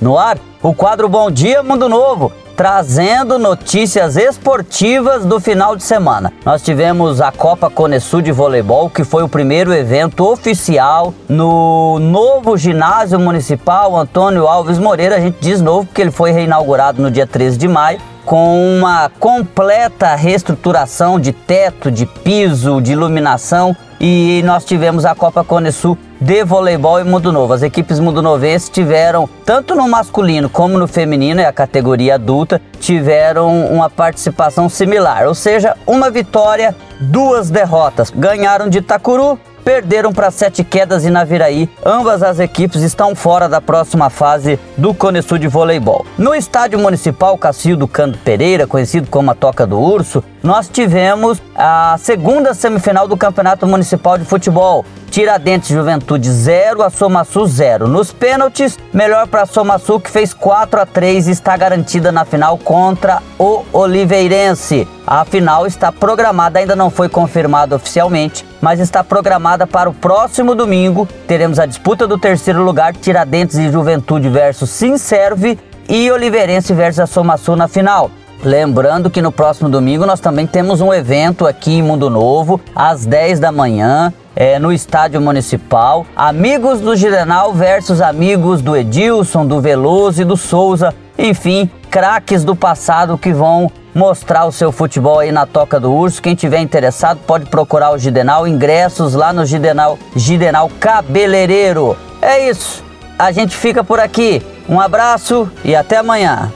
No ar, o quadro Bom Dia Mundo Novo, trazendo notícias esportivas do final de semana. Nós tivemos a Copa Conesul de Voleibol, que foi o primeiro evento oficial no novo ginásio municipal Antônio Alves Moreira. A gente diz novo porque ele foi reinaugurado no dia 13 de maio com uma completa reestruturação de teto, de piso, de iluminação e nós tivemos a Copa Cone Sul de voleibol e Mundo Novo. As equipes Mundo Novense tiveram, tanto no masculino como no feminino, é a categoria adulta, tiveram uma participação similar, ou seja, uma vitória, duas derrotas. Ganharam de Itacuru, perderam para Sete Quedas e Naviraí. Ambas as equipes estão fora da próxima fase do Cone Sul de voleibol. No estádio municipal Cacildo Canto Pereira, conhecido como a Toca do Urso, nós tivemos a segunda semifinal do Campeonato Municipal de Futebol. Tiradentes Juventude 0, a Somaçu 0. Nos pênaltis, melhor para a Somaçu que fez 4 a 3 e está garantida na final contra o Oliveirense. A final está programada, ainda não foi confirmada oficialmente, mas está programada para o próximo domingo. Teremos a disputa do terceiro lugar, Tiradentes e Juventude versus Sinserve e Oliveirense versus a na final. Lembrando que no próximo domingo nós também temos um evento aqui em Mundo Novo, às 10 da manhã, é, no estádio municipal. Amigos do Girenal versus amigos do Edilson, do Veloso e do Souza. Enfim, craques do passado que vão mostrar o seu futebol aí na Toca do Urso. Quem tiver interessado pode procurar o Gidenal, ingressos lá no Gidenal, Gidenal Cabeleireiro. É isso, a gente fica por aqui. Um abraço e até amanhã.